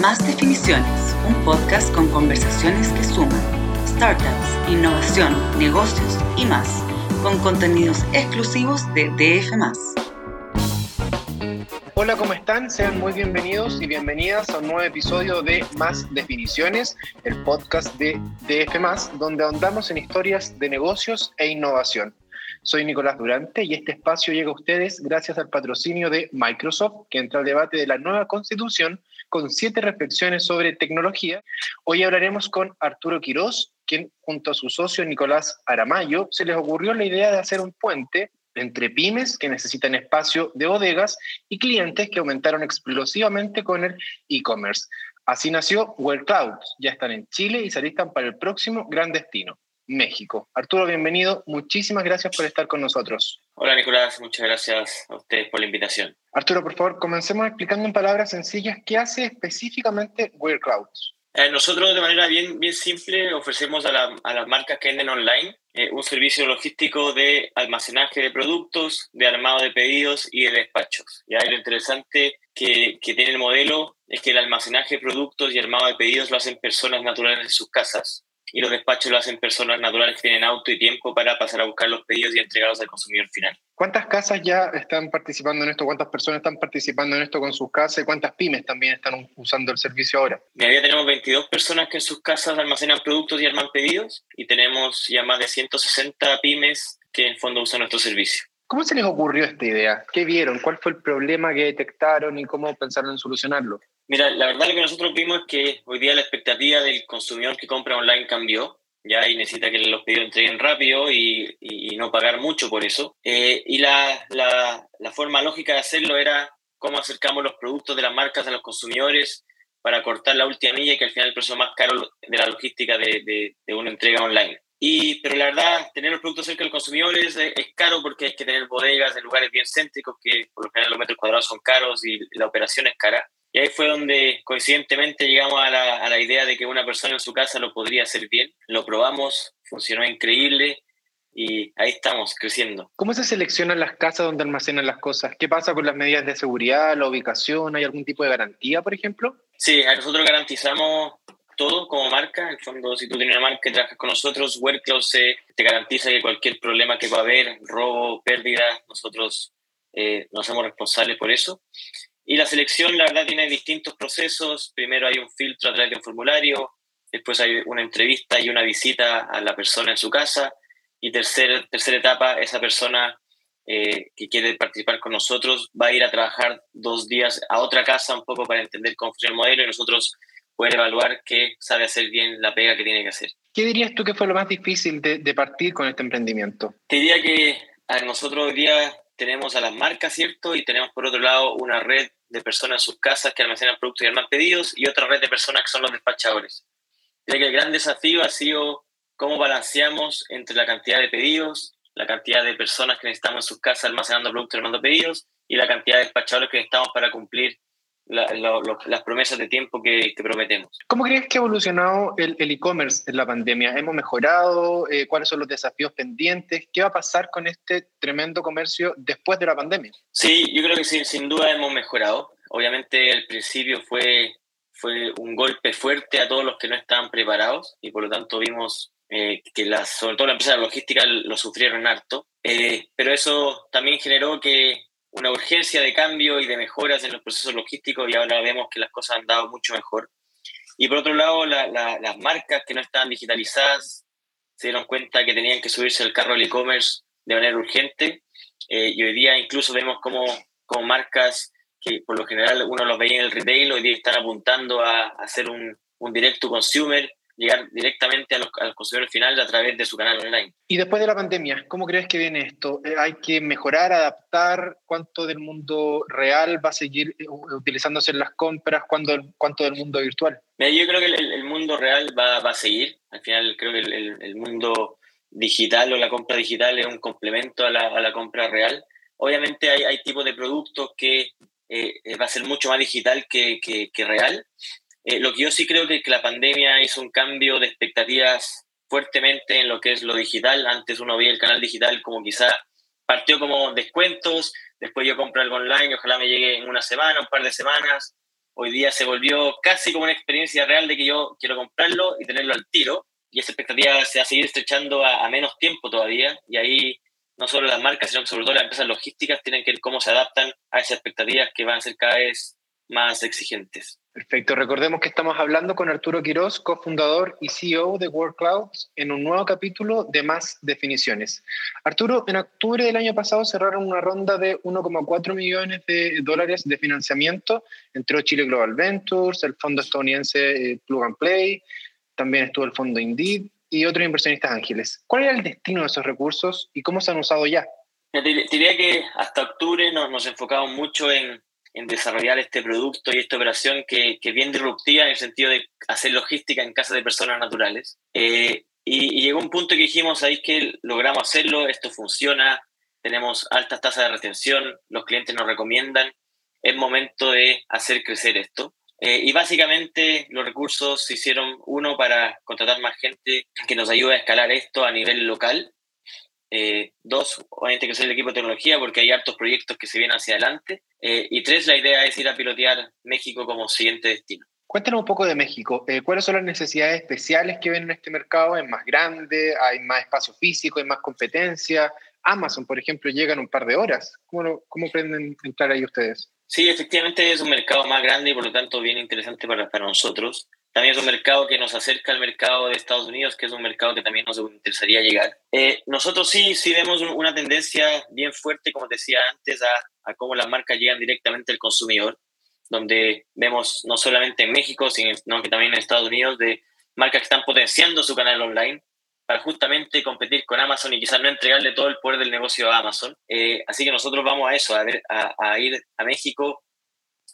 Más Definiciones, un podcast con conversaciones que suman startups, innovación, negocios y más, con contenidos exclusivos de DF. Hola, ¿cómo están? Sean muy bienvenidos y bienvenidas a un nuevo episodio de Más Definiciones, el podcast de DF, donde ahondamos en historias de negocios e innovación. Soy Nicolás Durante y este espacio llega a ustedes gracias al patrocinio de Microsoft, que entra al debate de la nueva constitución con siete reflexiones sobre tecnología. Hoy hablaremos con Arturo Quirós, quien junto a su socio Nicolás Aramayo se les ocurrió la idea de hacer un puente entre pymes que necesitan espacio de bodegas y clientes que aumentaron explosivamente con el e-commerce. Así nació Well Cloud. Ya están en Chile y se alistan para el próximo gran destino. México. Arturo, bienvenido. Muchísimas gracias por estar con nosotros. Hola Nicolás, muchas gracias a ustedes por la invitación. Arturo, por favor, comencemos explicando en palabras sencillas qué hace específicamente Clouds. Eh, nosotros de manera bien, bien simple ofrecemos a, las marcas que venden online eh, un servicio logístico de almacenaje de productos, de armado de pedidos y de despachos. Ya lo interesante que, que tiene el modelo es que el almacenaje de productos y armado de pedidos lo hacen personas naturales en sus casas y los despachos lo hacen personas naturales que tienen auto y tiempo para pasar a buscar los pedidos y entregarlos al consumidor final. ¿Cuántas casas ya están participando en esto? ¿Cuántas personas están participando en esto con sus casas? ¿Y cuántas pymes también están usando el servicio ahora? Ya tenemos 22 personas que en sus casas almacenan productos y arman pedidos y tenemos ya más de 160 pymes que en fondo usan nuestro servicio. ¿Cómo se les ocurrió esta idea? ¿Qué vieron? ¿Cuál fue el problema que detectaron y cómo pensaron en solucionarlo? Mira, la verdad lo que nosotros vimos es que hoy día la expectativa del consumidor que compra online cambió, ya, y necesita que los pedidos entreguen rápido y, no pagar mucho por eso. Eh, y la, la, la, forma lógica de hacerlo era cómo acercamos los productos de las marcas a los consumidores para cortar la última milla y que al final el precio más caro de la logística de, de, de una entrega online. Y, pero la verdad, tener los productos cerca del consumidor es, es, caro porque hay que tener bodegas en lugares bien céntricos que por lo general los metros cuadrados son caros y la operación es cara. Y ahí fue donde coincidentemente llegamos a la, a la, idea de que una persona en su casa lo podría hacer bien. Lo probamos, funcionó increíble y ahí estamos creciendo. ¿Cómo se seleccionan las casas donde almacenan las cosas? ¿Qué pasa con las medidas de seguridad, la ubicación? ¿Hay algún tipo de garantía, por ejemplo? Sí, nosotros garantizamos todo como marca. En el fondo, si tú tienes una marca y trabajas con nosotros, WordCloud te garantiza que cualquier problema que va a haber, robo, pérdida, nosotros eh, nos hacemos responsables por eso. Y la selección, la verdad, tiene distintos procesos. Primero hay un filtro a través de un formulario, después hay una entrevista y una visita a la persona en su casa. Y tercer, tercera etapa, esa persona eh, que quiere participar con nosotros va a ir a trabajar dos días a otra casa un poco para entender cómo funciona el modelo y nosotros poder evaluar qué sabe hacer bien la pega que tiene que hacer. ¿Qué dirías tú que fue lo más difícil de, de partir con este emprendimiento? Te diría que a nosotros hoy día tenemos a las marcas, ¿cierto? Y tenemos por otro lado una red de personas en sus casas que almacenan productos y arman pedidos y otra red de personas que son los despachadores. Creo el gran desafío ha sido cómo balanceamos entre la cantidad de pedidos, la cantidad de personas que necesitamos en sus casas almacenando productos y armando pedidos y la cantidad de despachadores que necesitamos para cumplir las promesas de tiempo que, prometemos. ¿Cómo crees que ha evolucionado el e-commerce en la pandemia? ¿Hemos mejorado? Eh, ¿Cuáles son los desafíos pendientes? ¿Qué va a pasar con este tremendo comercio después de la pandemia? Sí, yo creo que sí, sin duda hemos mejorado. Obviamente el principio fue, fue un golpe fuerte a todos los que no estaban preparados y por lo tanto vimos eh, que las, sobre todo la empresa de logística lo sufrieron harto. Eh, pero eso también generó que una urgencia de cambio y de mejoras en los procesos logísticos y ahora vemos que las cosas han dado mucho mejor. Y por otro lado, las marcas que no estaban digitalizadas se dieron cuenta que tenían que subirse al carro del e-commerce de manera urgente eh, y hoy día incluso vemos como, como marcas que por lo general uno los veía en el retail, hoy día están apuntando a, hacer un, un direct to consumer llegar directamente a los, al consumidor final a través de su canal online. Y después de la pandemia, ¿cómo crees que viene esto? Eh, ¿Hay que mejorar, adaptar? ¿Cuánto del mundo real va a seguir eh, utilizándose en las compras? ¿Cuánto, cuánto del mundo virtual? yo creo que el, mundo real va, va, a seguir. Al final creo que el, el, mundo digital o la compra digital es un complemento a la, a la compra real. Obviamente hay, hay tipos de productos que eh, va a ser mucho más digital que, que, que real, eh, lo que yo sí creo que, que la pandemia hizo un cambio de expectativas fuertemente en lo que es lo digital. Antes uno veía el canal digital como quizá partió como descuentos, después yo compro algo online, ojalá me llegue en una semana, un par de semanas, hoy día se volvió casi como una experiencia real de que yo quiero comprarlo y tenerlo al tiro. Y esa expectativa se va a seguir estrechando a, a menos tiempo todavía. Y ahí no solo las marcas, sino que sobre todo las empresas logísticas tienen que ver cómo se adaptan a esas expectativas que van a ser cada vez más exigentes. Perfecto. Recordemos que estamos hablando con Arturo Quiroz, cofundador y CEO de World Clouds, en un nuevo capítulo de Más Definiciones. Arturo, en octubre del año pasado cerraron una ronda de 1,4 millones de dólares de financiamiento. Entró Chile Global Ventures, el fondo estadounidense eh, Plug and Play, también estuvo el fondo Indeed y otros inversionistas ángeles. ¿Cuál era el destino de esos recursos y cómo se han usado ya? Te diría que hasta octubre nos, nos enfocamos mucho en en desarrollar este producto y esta operación que, que es bien disruptiva en el sentido de hacer logística en casa de personas naturales. Eh, y, llegó un punto que dijimos ahí que logramos hacerlo, esto funciona, tenemos altas tasas de retención, los clientes nos recomiendan, es momento de hacer crecer esto. Eh, y básicamente los recursos se hicieron, uno, para contratar más gente que nos ayude a escalar esto a nivel local, eh, dos, obviamente que soy el equipo de tecnología porque hay hartos proyectos que se vienen hacia adelante. Eh, y tres, la idea es ir a pilotear México como siguiente destino. Cuéntanos un poco de México. Eh, ¿Cuáles son las necesidades especiales que ven en este mercado? ¿Es más grande? ¿Hay más espacio físico? ¿Hay más competencia? Amazon, por ejemplo, llega en un par de horas. ¿Cómo, cómo pretenden entrar ahí ustedes? Sí, efectivamente es un mercado más grande y por lo tanto bien interesante para, para nosotros. También es un mercado que nos acerca al mercado de Estados Unidos, que es un mercado que también nos interesaría llegar. Eh, nosotros sí, sí vemos una tendencia bien fuerte, como decía antes, a, a cómo las marcas llegan directamente al consumidor, donde vemos no solamente en México, sino que también en Estados Unidos, de marcas que están potenciando su canal online para justamente competir con Amazon y quizás no entregarle todo el poder del negocio a Amazon. Eh, así que nosotros vamos a eso, a, ver, a, a ir a México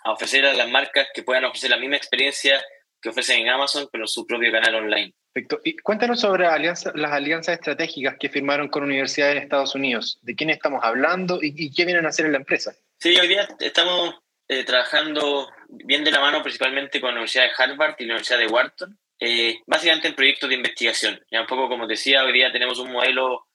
a ofrecer a las marcas que puedan ofrecer la misma experiencia que ofrecen en Amazon, pero su propio canal online. Perfecto. Y cuéntanos sobre alianza, las alianzas estratégicas que firmaron con universidades en Estados Unidos. ¿De quién estamos hablando y, qué vienen a hacer en la empresa? Sí, hoy día estamos eh, trabajando bien de la mano principalmente con la Universidad de Harvard y la Universidad de Wharton, eh, básicamente en proyectos de investigación. Ya un poco como decía, hoy día tenemos un modelo,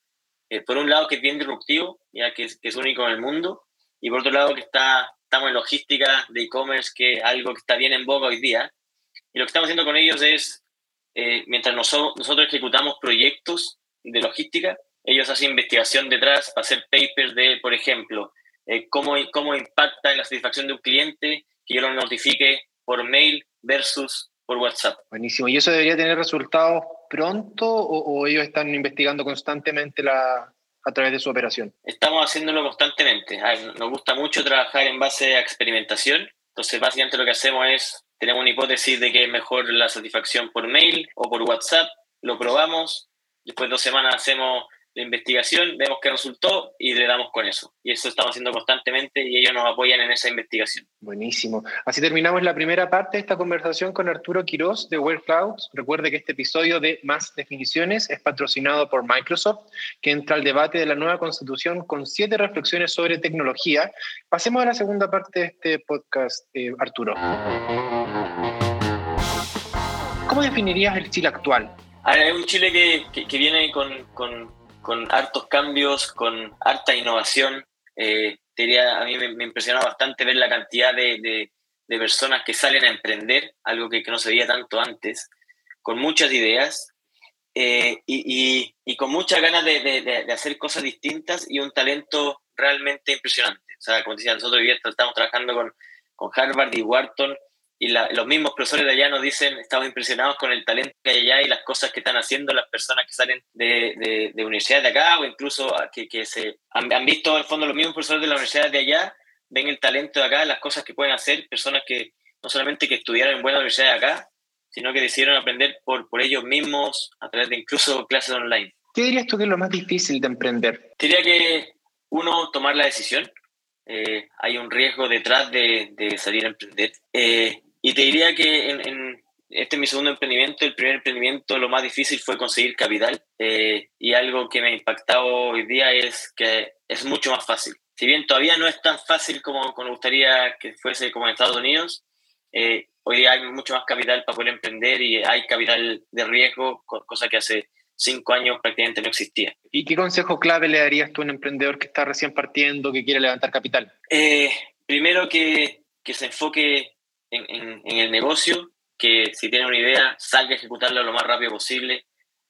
eh, por un lado, que es bien disruptivo, ya que es, que es único en el mundo, y por otro lado, que está, estamos en logística de e-commerce, que es algo que está bien en boga hoy día, y lo que estamos haciendo con ellos es, eh, mientras nosotros ejecutamos proyectos de logística, ellos hacen investigación detrás para hacer papers de, por ejemplo, eh, cómo, cómo impacta en la satisfacción de un cliente que yo lo notifique por mail versus por WhatsApp. Buenísimo. ¿Y eso debería tener resultados pronto o, o ellos están investigando constantemente la, a través de su operación? Estamos haciéndolo constantemente. nos gusta mucho trabajar en base a experimentación. Entonces, básicamente lo que hacemos es tenemos una hipótesis de que es mejor la satisfacción por mail o por WhatsApp, lo probamos, después de dos semanas hacemos la investigación, vemos qué resultó y le damos con eso. Y eso estamos haciendo constantemente y ellos nos apoyan en esa investigación. Buenísimo. Así terminamos la primera parte de esta conversación con Arturo Quiroz de World Clouds. Recuerde que este episodio de Más Definiciones es patrocinado por Microsoft, que entra al debate de la nueva constitución con siete reflexiones sobre tecnología. Pasemos a la segunda parte de este podcast, eh, Arturo. ¿Cómo definirías el Chile actual? Es un Chile que, que, viene con, con, con, hartos cambios, con harta innovación. Eh, a mí me, me, bastante ver la cantidad de, de, personas que salen a emprender, algo que, que, no se veía tanto antes, con muchas ideas eh, y, y, y, con muchas ganas de, de, hacer cosas distintas y un talento realmente impresionante. O sea, como decía, nosotros hoy estamos trabajando con, con Harvard y Wharton y la, los mismos profesores de allá nos dicen, estamos impresionados con el talento que hay allá y las cosas que están haciendo las personas que salen de, de, de universidades de acá o incluso que, que se han, han, visto al fondo los mismos profesores de la universidad de allá, ven el talento de acá, las cosas que pueden hacer, personas que no solamente que estudiaron en buena universidad de acá, sino que decidieron aprender por, por ellos mismos a través de incluso clases online. ¿Qué dirías tú que es lo más difícil de emprender? Diría que uno, tomar la decisión. Eh, hay un riesgo detrás de, de salir a emprender. Eh, y te diría que en, en, este es mi segundo emprendimiento. El primer emprendimiento, lo más difícil fue conseguir capital. Eh, y algo que me ha impactado hoy día es que es mucho más fácil. Si bien todavía no es tan fácil como, como gustaría que fuese como en Estados Unidos, eh, hoy día hay mucho más capital para poder emprender y hay capital de riesgo, cosa que hace cinco años prácticamente no existía. ¿Y qué consejo clave le darías tú a un emprendedor que está recién partiendo, que quiere levantar capital? Eh, primero que, que se enfoque en, el negocio que si tiene una idea, salga a ejecutarla lo más rápido posible,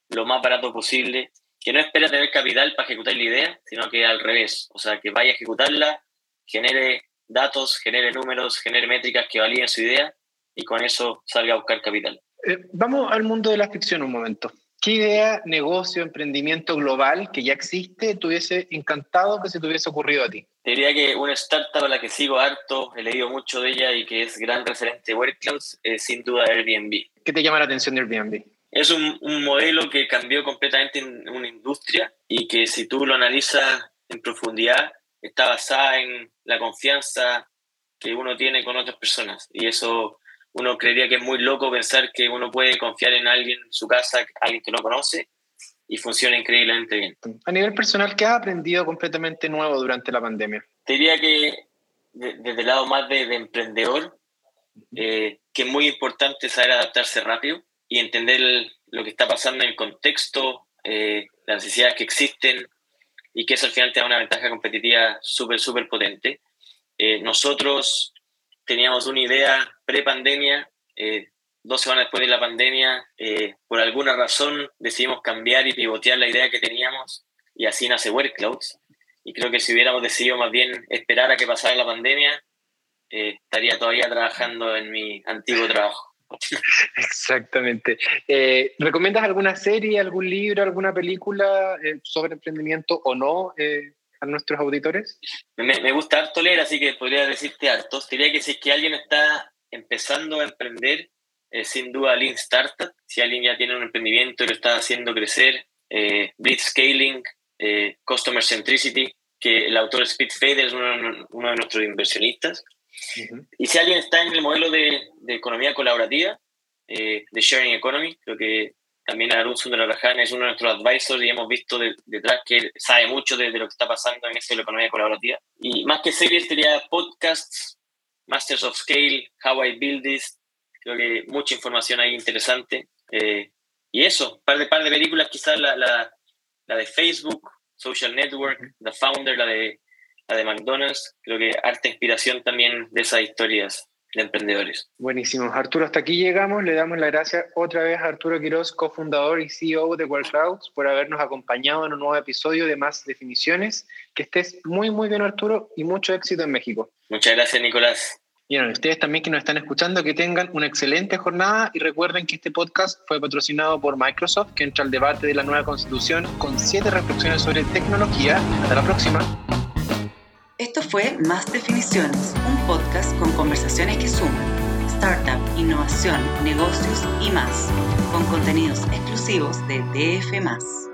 lo más barato posible, que no espera tener capital para ejecutar la idea, sino que al revés, o sea, que vaya a ejecutarla, genere datos, genere números, genere métricas que validen su idea y con eso salga a buscar capital. Eh, vamos al mundo de la ficción un momento. ¿Qué idea, negocio, emprendimiento global que ya existe te hubiese encantado que se te hubiese ocurrido a ti? Te diría que una startup a la que sigo harto, he leído mucho de ella y que es gran referente de WorkClouds, es sin duda Airbnb. ¿Qué te llama la atención de Airbnb? Es un, un modelo que cambió completamente en una industria y que si tú lo analizas en profundidad, está basada en la confianza que uno tiene con otras personas. Y eso uno creería que es muy loco pensar que uno puede confiar en alguien, en su casa, alguien que no conoce, y funciona increíblemente bien. A nivel personal, ¿qué has aprendido completamente nuevo durante la pandemia? Te diría que desde el lado más de, emprendedor, eh, que es muy importante saber adaptarse rápido y entender lo que está pasando en el contexto, eh, las necesidades que existen y que eso al final te da una ventaja competitiva súper, súper potente. Eh, nosotros teníamos una idea pre-pandemia, eh, dos semanas después de la pandemia, eh, por alguna razón decidimos cambiar y pivotear la idea que teníamos y así nace WorkClouds. Y creo que si hubiéramos decidido más bien esperar a que pasara la pandemia, eh, estaría todavía trabajando en mi antiguo trabajo. Exactamente. ¿Recomiendas alguna serie, algún libro, alguna película sobre emprendimiento o no a nuestros auditores? Me, me, gusta harto leer, así que podría decirte harto. Diría que si es que alguien está empezando a emprender, eh, sin duda Lean Startup, si alguien ya tiene un emprendimiento y lo está haciendo crecer, eh, Blitzscaling, eh, Customer Centricity, que el autor Speed Fader es uno, uno, de nuestros inversionistas. Y si alguien está en el modelo de, de economía colaborativa, eh, de Sharing Economy, creo que también Arun Sundararajan es uno de nuestros advisors y hemos visto detrás que él sabe mucho de, lo que está pasando en esta economía colaborativa. Y más que series, sería podcasts, Masters of Scale, How I Build This. Creo que mucha información ahí interesante. Eh, y eso, par de, par de películas, quizás la, la, la, de Facebook, Social Network, The Founder, la de, la de McDonald's. Creo que arte inspiración también de esas historias de emprendedores. Buenísimo. Arturo, hasta aquí llegamos. Le damos las gracias otra vez a Arturo Quiroz, cofundador y CEO de WorldCrowds, por habernos acompañado en un nuevo episodio de Más Definiciones. Que estés muy, muy bien, Arturo, y mucho éxito en México. Muchas gracias, Nicolás. Y bueno, ustedes también que nos están escuchando, que tengan una excelente jornada y recuerden que este podcast fue patrocinado por Microsoft, que entra al debate de la nueva constitución con siete reflexiones sobre tecnología. Hasta la próxima. Esto fue Más Definiciones, un podcast con conversaciones que suman startup, innovación, negocios y más, con contenidos exclusivos de DF.